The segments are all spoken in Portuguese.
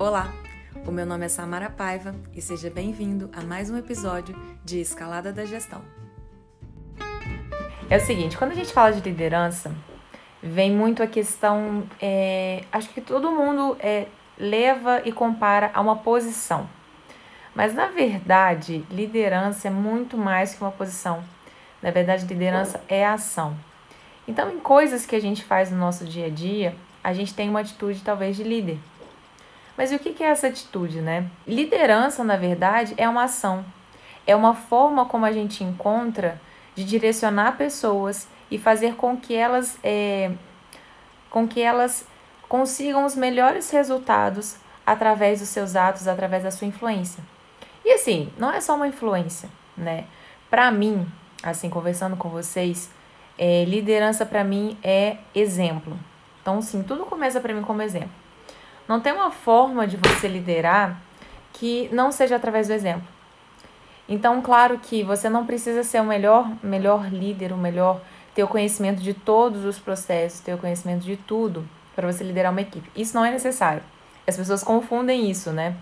Olá, o meu nome é Samara Paiva e seja bem-vindo a mais um episódio de Escalada da Gestão. É o seguinte, quando a gente fala de liderança, vem muito a questão, é, acho que todo mundo é, leva e compara a uma posição. Mas na verdade, liderança é muito mais que uma posição. Na verdade, liderança é ação. Então, em coisas que a gente faz no nosso dia a dia, a gente tem uma atitude talvez de líder. Mas o que é essa atitude, né? Liderança, na verdade, é uma ação. É uma forma como a gente encontra de direcionar pessoas e fazer com que elas, é, com que elas consigam os melhores resultados através dos seus atos, através da sua influência. E assim, não é só uma influência, né? Para mim, assim, conversando com vocês, é, liderança para mim é exemplo. Então, sim, tudo começa para mim como exemplo. Não tem uma forma de você liderar que não seja através do exemplo. Então, claro que você não precisa ser o melhor, melhor líder, o melhor, ter o conhecimento de todos os processos, ter o conhecimento de tudo para você liderar uma equipe. Isso não é necessário. As pessoas confundem isso, né?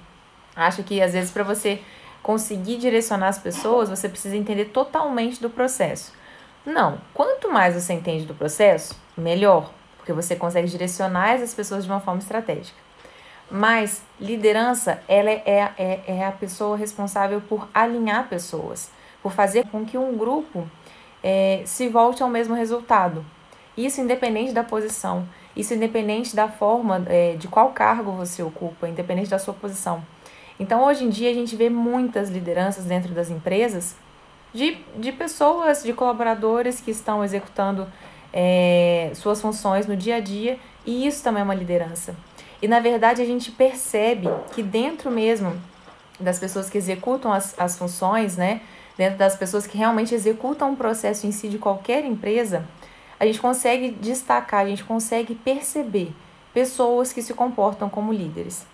Acho que às vezes para você conseguir direcionar as pessoas, você precisa entender totalmente do processo. Não, quanto mais você entende do processo, melhor, porque você consegue direcionar essas pessoas de uma forma estratégica. Mas liderança, ela é, é, é a pessoa responsável por alinhar pessoas, por fazer com que um grupo é, se volte ao mesmo resultado. Isso independente da posição, isso independente da forma, é, de qual cargo você ocupa, independente da sua posição. Então, hoje em dia, a gente vê muitas lideranças dentro das empresas de, de pessoas, de colaboradores que estão executando é, suas funções no dia a dia, e isso também é uma liderança. E na verdade a gente percebe que dentro mesmo das pessoas que executam as, as funções, né, dentro das pessoas que realmente executam o processo em si de qualquer empresa, a gente consegue destacar, a gente consegue perceber pessoas que se comportam como líderes.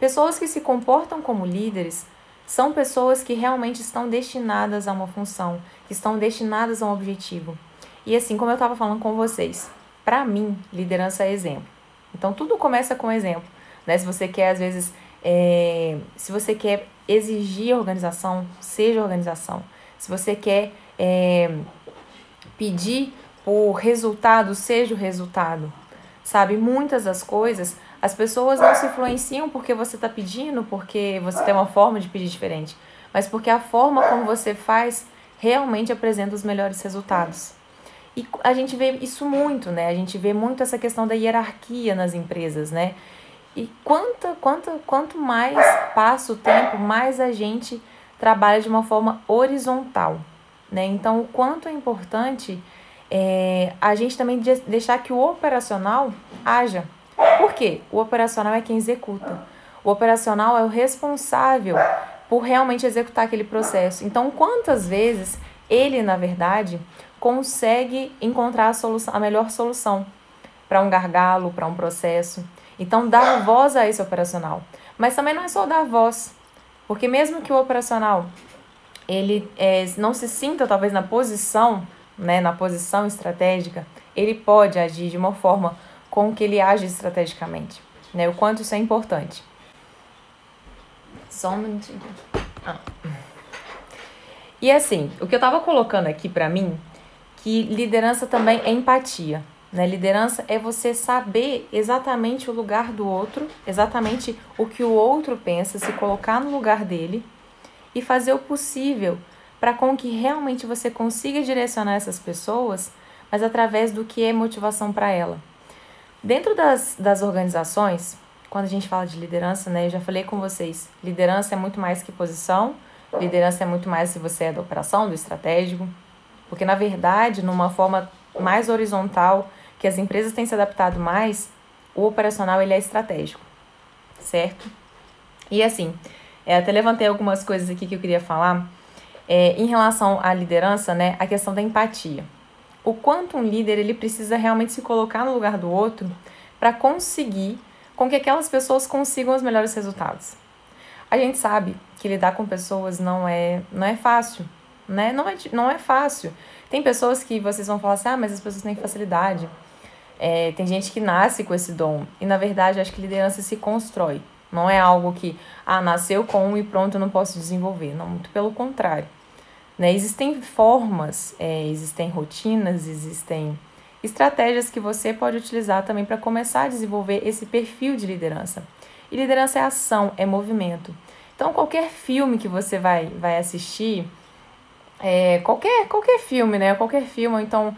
Pessoas que se comportam como líderes são pessoas que realmente estão destinadas a uma função, que estão destinadas a um objetivo. E assim, como eu estava falando com vocês, para mim, liderança é exemplo. Então tudo começa com exemplo. Né? Se você quer, às vezes, é, se você quer exigir organização, seja organização. Se você quer é, pedir por resultado, seja o resultado. Sabe, muitas das coisas, as pessoas não se influenciam porque você está pedindo, porque você tem uma forma de pedir diferente, mas porque a forma como você faz realmente apresenta os melhores resultados. E a gente vê isso muito, né? A gente vê muito essa questão da hierarquia nas empresas, né? E quanto, quanto, quanto mais passa o tempo, mais a gente trabalha de uma forma horizontal, né? Então, o quanto é importante é, a gente também deixar que o operacional haja. Por quê? O operacional é quem executa. O operacional é o responsável por realmente executar aquele processo. Então, quantas vezes ele, na verdade, consegue encontrar a, solução, a melhor solução para um gargalo, para um processo. Então, dar voz a esse operacional. Mas também não é só dar voz, porque mesmo que o operacional ele é, não se sinta talvez na posição, né, na posição estratégica, ele pode agir de uma forma com que ele age estrategicamente, né? O quanto isso é importante. Só um minutinho. Ah. E assim, o que eu tava colocando aqui para mim que liderança também é empatia. Né? Liderança é você saber exatamente o lugar do outro, exatamente o que o outro pensa, se colocar no lugar dele e fazer o possível para com que realmente você consiga direcionar essas pessoas, mas através do que é motivação para ela. Dentro das, das organizações, quando a gente fala de liderança, né, eu já falei com vocês, liderança é muito mais que posição, liderança é muito mais se você é da operação, do estratégico, porque, na verdade, numa forma mais horizontal, que as empresas têm se adaptado mais, o operacional ele é estratégico, certo? E assim, é, até levantei algumas coisas aqui que eu queria falar. É, em relação à liderança, né, a questão da empatia. O quanto um líder ele precisa realmente se colocar no lugar do outro para conseguir com que aquelas pessoas consigam os melhores resultados. A gente sabe que lidar com pessoas não é, não é fácil, né? Não é, não é fácil. Tem pessoas que vocês vão falar assim, ah, mas as pessoas têm facilidade. É, tem gente que nasce com esse dom. E na verdade, acho que liderança se constrói. Não é algo que, ah, nasceu com e pronto, eu não posso desenvolver. Não, muito pelo contrário. Né? Existem formas, é, existem rotinas, existem estratégias que você pode utilizar também para começar a desenvolver esse perfil de liderança. E liderança é ação, é movimento. Então, qualquer filme que você vai, vai assistir, é, qualquer, qualquer filme, né? Qualquer filme, ou então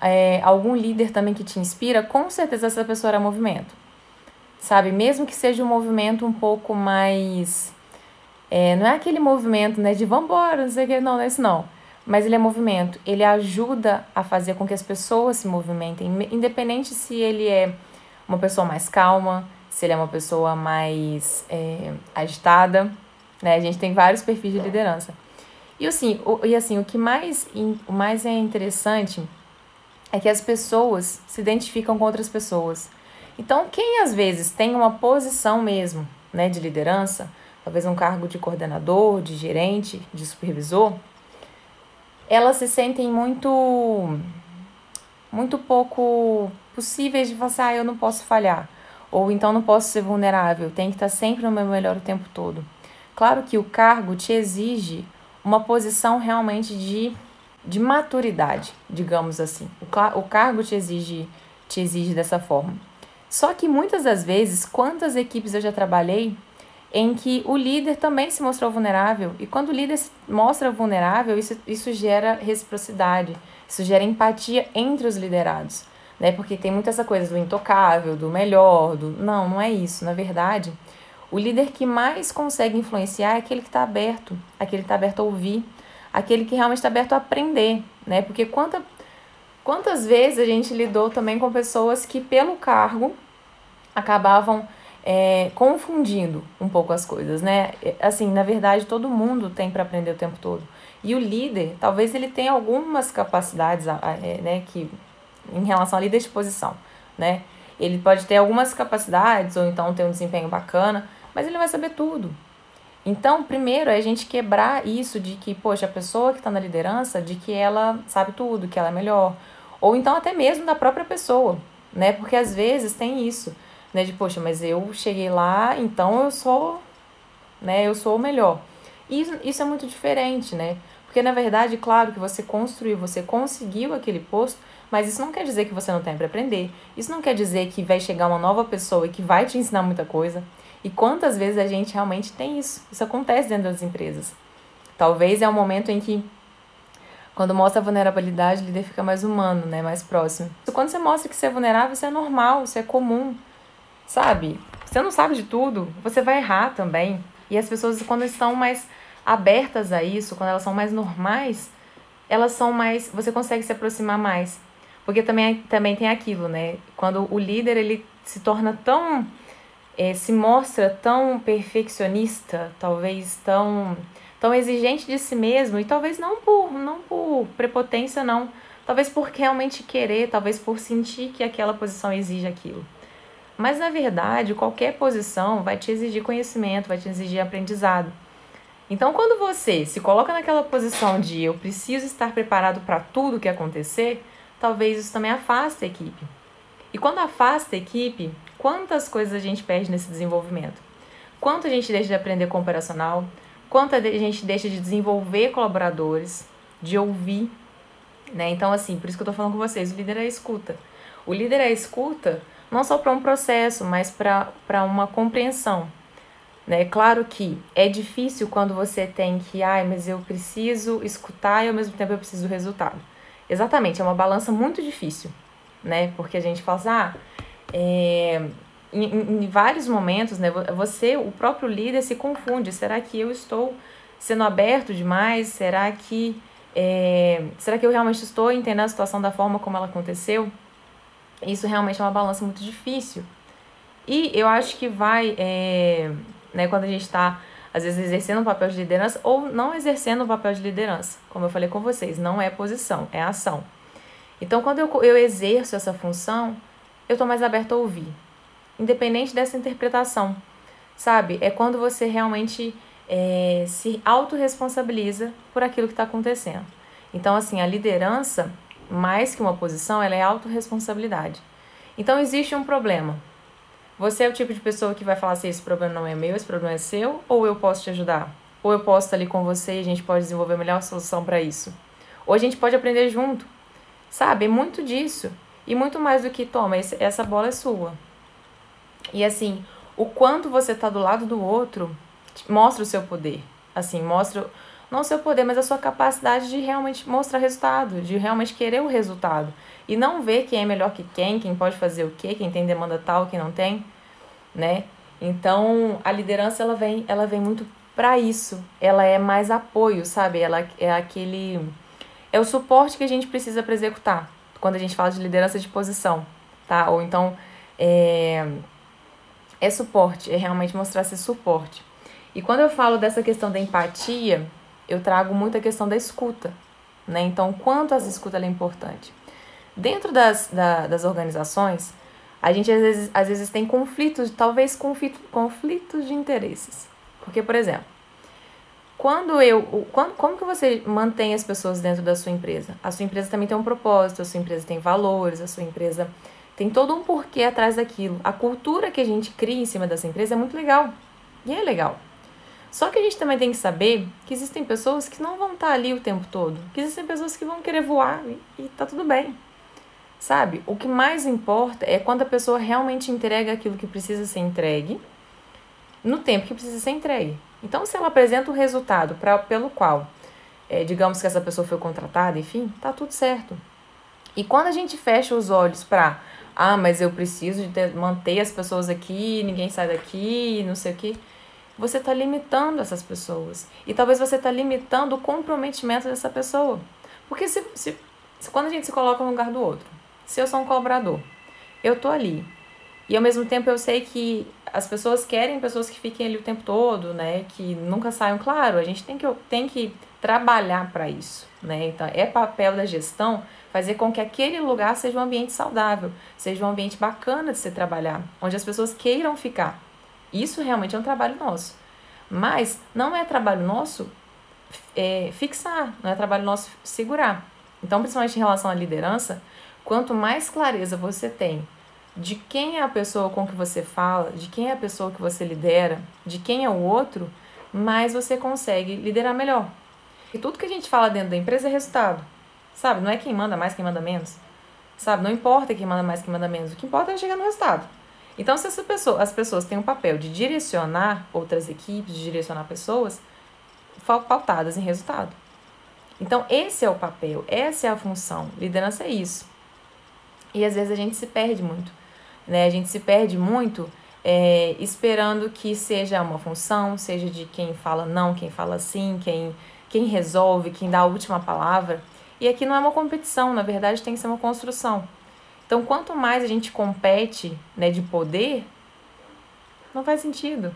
é, algum líder também que te inspira, com certeza essa pessoa era movimento sabe? Mesmo que seja um movimento um pouco mais. É, não é aquele movimento, né, de vambora, não sei o que, não, não é isso não. Mas ele é movimento, ele ajuda a fazer com que as pessoas se movimentem, independente se ele é uma pessoa mais calma, se ele é uma pessoa mais é, agitada, né? A gente tem vários perfis de liderança. E assim, o, e assim, o que mais, o mais é interessante é que as pessoas se identificam com outras pessoas. Então, quem às vezes tem uma posição mesmo né, de liderança, talvez um cargo de coordenador, de gerente, de supervisor, elas se sentem muito muito pouco possíveis de falar assim, ah, eu não posso falhar, ou então não posso ser vulnerável, tem que estar sempre no meu melhor o tempo todo. Claro que o cargo te exige uma posição realmente de, de maturidade, digamos assim. O, o cargo te exige, te exige dessa forma. Só que muitas das vezes, quantas equipes eu já trabalhei em que o líder também se mostrou vulnerável, e quando o líder se mostra vulnerável, isso, isso gera reciprocidade, isso gera empatia entre os liderados, né? Porque tem muita essa coisa do intocável, do melhor, do. Não, não é isso. Na verdade, o líder que mais consegue influenciar é aquele que está aberto, aquele que está aberto a ouvir, aquele que realmente está aberto a aprender, né? Porque quanta, quantas vezes a gente lidou também com pessoas que, pelo cargo, acabavam é, confundindo um pouco as coisas, né? Assim, na verdade, todo mundo tem para aprender o tempo todo. E o líder, talvez ele tenha algumas capacidades, é, né, que em relação à líder de posição, né? Ele pode ter algumas capacidades ou então ter um desempenho bacana, mas ele vai saber tudo. Então, primeiro é a gente quebrar isso de que, poxa, a pessoa que está na liderança, de que ela sabe tudo, que ela é melhor. Ou então até mesmo da própria pessoa, né? Porque às vezes tem isso né? De, poxa, mas eu cheguei lá, então eu sou, né? Eu sou o melhor. E isso, é muito diferente, né? Porque, na verdade, claro que você construiu, você conseguiu aquele posto, mas isso não quer dizer que você não tem para aprender. Isso não quer dizer que vai chegar uma nova pessoa e que vai te ensinar muita coisa. E quantas vezes a gente realmente tem isso? Isso acontece dentro das empresas. Talvez é um momento em que, quando mostra a vulnerabilidade, o líder fica mais humano, né? mais próximo. Quando você mostra que você é vulnerável, isso é normal, isso é comum sabe? Você não sabe de tudo, você vai errar também. E as pessoas, quando estão mais abertas a isso, quando elas são mais normais, elas são mais. Você consegue se aproximar mais. Porque também, também tem aquilo, né? Quando o líder ele se torna tão. É, se mostra tão perfeccionista, talvez tão, tão exigente de si mesmo, e talvez não por, não por prepotência, não. Talvez por realmente querer, talvez por sentir que aquela posição exige aquilo. Mas na verdade, qualquer posição vai te exigir conhecimento, vai te exigir aprendizado. Então, quando você se coloca naquela posição de eu preciso estar preparado para tudo que acontecer, talvez isso também afaste a equipe. E quando afasta a equipe, quantas coisas a gente perde nesse desenvolvimento? Quanto a gente deixa de aprender com o operacional? Quanto a gente deixa de desenvolver colaboradores, de ouvir, né? Então, assim, por isso que eu tô falando com vocês, o líder é a escuta. O líder é a escuta não só para um processo, mas para uma compreensão. Né? Claro que é difícil quando você tem que, ai, mas eu preciso escutar e ao mesmo tempo eu preciso do resultado. Exatamente, é uma balança muito difícil, né? Porque a gente fala assim, ah, é, em, em, vários momentos, né, você, o próprio líder, se confunde. Será que eu estou sendo aberto demais? Será que, é, será que eu realmente estou entendendo a situação da forma como ela aconteceu? Isso realmente é uma balança muito difícil. E eu acho que vai, é, né, quando a gente está, às vezes, exercendo um papel de liderança ou não exercendo um papel de liderança. Como eu falei com vocês, não é posição, é ação. Então, quando eu, eu exerço essa função, eu estou mais aberta a ouvir, independente dessa interpretação, sabe? É quando você realmente é, se autorresponsabiliza por aquilo que está acontecendo. Então, assim, a liderança mais que uma posição, ela é autorresponsabilidade. Então existe um problema. Você é o tipo de pessoa que vai falar assim: esse problema não é meu, esse problema é seu, ou eu posso te ajudar? Ou eu posso estar ali com você e a gente pode desenvolver a melhor solução para isso? Ou a gente pode aprender junto. Sabe? É muito disso. E muito mais do que, toma, essa bola é sua. E assim, o quanto você está do lado do outro mostra o seu poder. Assim, mostra não seu poder, mas a sua capacidade de realmente mostrar resultado, de realmente querer o resultado. E não ver quem é melhor que quem, quem pode fazer o quê, quem tem demanda tal, quem não tem, né? Então, a liderança ela vem, ela vem muito para isso. Ela é mais apoio, sabe? Ela é aquele é o suporte que a gente precisa para executar. Quando a gente fala de liderança de posição, tá? Ou então é é suporte, é realmente mostrar esse suporte. E quando eu falo dessa questão da empatia, eu trago muito a questão da escuta, né? Então, quanto essa escuta é importante. Dentro das, da, das organizações, a gente às vezes, às vezes tem conflitos, talvez conflito, conflitos de interesses. Porque, por exemplo, quando eu. Quando, como que você mantém as pessoas dentro da sua empresa? A sua empresa também tem um propósito, a sua empresa tem valores, a sua empresa tem todo um porquê atrás daquilo. A cultura que a gente cria em cima dessa empresa é muito legal. E é legal. Só que a gente também tem que saber que existem pessoas que não vão estar ali o tempo todo. Que existem pessoas que vão querer voar e, e tá tudo bem. Sabe? O que mais importa é quando a pessoa realmente entrega aquilo que precisa ser entregue no tempo que precisa ser entregue. Então, se ela apresenta o resultado pra, pelo qual, é, digamos que essa pessoa foi contratada, enfim, tá tudo certo. E quando a gente fecha os olhos para, ah, mas eu preciso de ter, manter as pessoas aqui, ninguém sai daqui, não sei o quê, você está limitando essas pessoas. E talvez você está limitando o comprometimento dessa pessoa. Porque se, se, se, quando a gente se coloca no lugar do outro, se eu sou um cobrador, eu tô ali. E ao mesmo tempo eu sei que as pessoas querem pessoas que fiquem ali o tempo todo, né? Que nunca saiam. Claro, a gente tem que, tem que trabalhar para isso, né? Então é papel da gestão fazer com que aquele lugar seja um ambiente saudável, seja um ambiente bacana de se trabalhar, onde as pessoas queiram ficar. Isso realmente é um trabalho nosso. Mas não é trabalho nosso é, fixar, não é trabalho nosso segurar. Então, principalmente em relação à liderança, Quanto mais clareza você tem de quem é a pessoa com que você fala, de quem é a pessoa que você lidera, de quem é o outro, mais você consegue liderar melhor. E tudo que a gente fala dentro da empresa é resultado. Sabe? Não é quem manda mais, quem manda menos. Sabe? Não importa quem manda mais, quem manda menos. O que importa é chegar no resultado. Então, se essa pessoa, as pessoas têm o um papel de direcionar outras equipes, de direcionar pessoas, pautadas em resultado. Então, esse é o papel, essa é a função. Liderança é isso. E às vezes a gente se perde muito, né? A gente se perde muito é, esperando que seja uma função, seja de quem fala não, quem fala sim, quem, quem resolve, quem dá a última palavra. E aqui não é uma competição, na verdade tem que ser uma construção. Então, quanto mais a gente compete né, de poder, não faz sentido.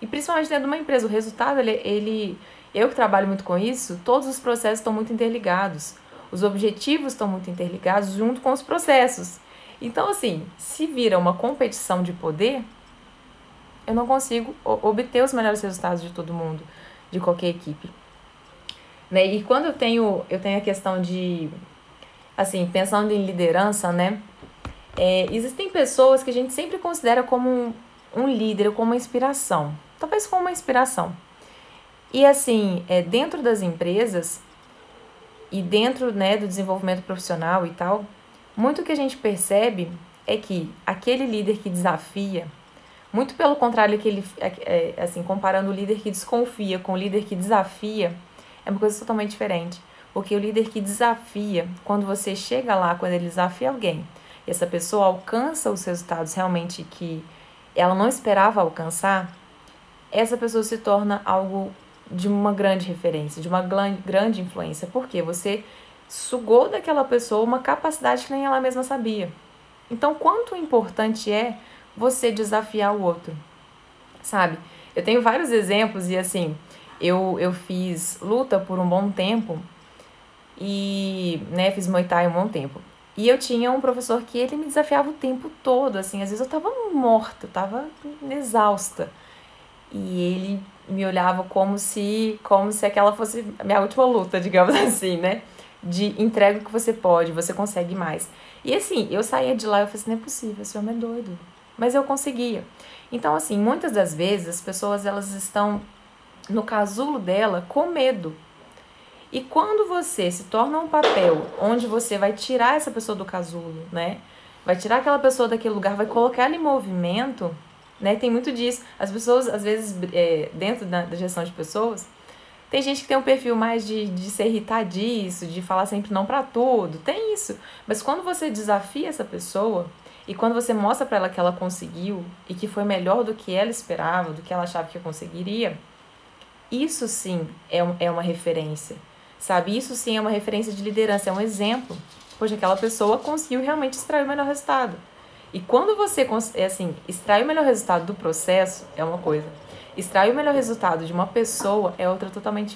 E principalmente dentro de uma empresa, o resultado, ele, ele eu que trabalho muito com isso, todos os processos estão muito interligados. Os objetivos estão muito interligados junto com os processos. Então, assim, se vira uma competição de poder, eu não consigo obter os melhores resultados de todo mundo, de qualquer equipe. Né? E quando eu tenho, eu tenho a questão de, assim, pensando em liderança, né? É, existem pessoas que a gente sempre considera como um, um líder, como uma inspiração. Talvez como uma inspiração. E assim, é, dentro das empresas, e dentro né, do desenvolvimento profissional e tal, muito que a gente percebe é que aquele líder que desafia, muito pelo contrário que ele, é, é, assim, comparando o líder que desconfia com o líder que desafia, é uma coisa totalmente diferente. Porque o líder que desafia, quando você chega lá, quando ele desafia alguém, e essa pessoa alcança os resultados realmente que ela não esperava alcançar, essa pessoa se torna algo de uma grande referência, de uma grande influência, porque você sugou daquela pessoa uma capacidade que nem ela mesma sabia. Então, quanto importante é você desafiar o outro, sabe? Eu tenho vários exemplos e assim, eu, eu fiz luta por um bom tempo e, né, fiz Muay Thai um bom tempo. E eu tinha um professor que ele me desafiava o tempo todo, assim, às vezes eu tava morta, eu tava exausta. E ele me olhava como se como se aquela fosse a minha última luta, digamos assim, né? De entrega o que você pode, você consegue mais. E assim, eu saía de lá e eu falei assim, não é possível, esse homem é doido. mas eu conseguia. Então, assim, muitas das vezes as pessoas elas estão no casulo dela com medo. E quando você se torna um papel onde você vai tirar essa pessoa do casulo, né? Vai tirar aquela pessoa daquele lugar, vai colocar ela em movimento, né? Tem muito disso. As pessoas, às vezes, é, dentro da, da gestão de pessoas, tem gente que tem um perfil mais de, de ser irritadiço, de falar sempre não para tudo. Tem isso. Mas quando você desafia essa pessoa e quando você mostra para ela que ela conseguiu e que foi melhor do que ela esperava, do que ela achava que conseguiria, isso sim é, é uma referência. Sabe? Isso sim é uma referência de liderança, é um exemplo. Poxa, aquela pessoa conseguiu realmente extrair o melhor resultado. E quando você, é assim, extrai o melhor resultado do processo, é uma coisa. Extrair o melhor resultado de uma pessoa é outra totalmente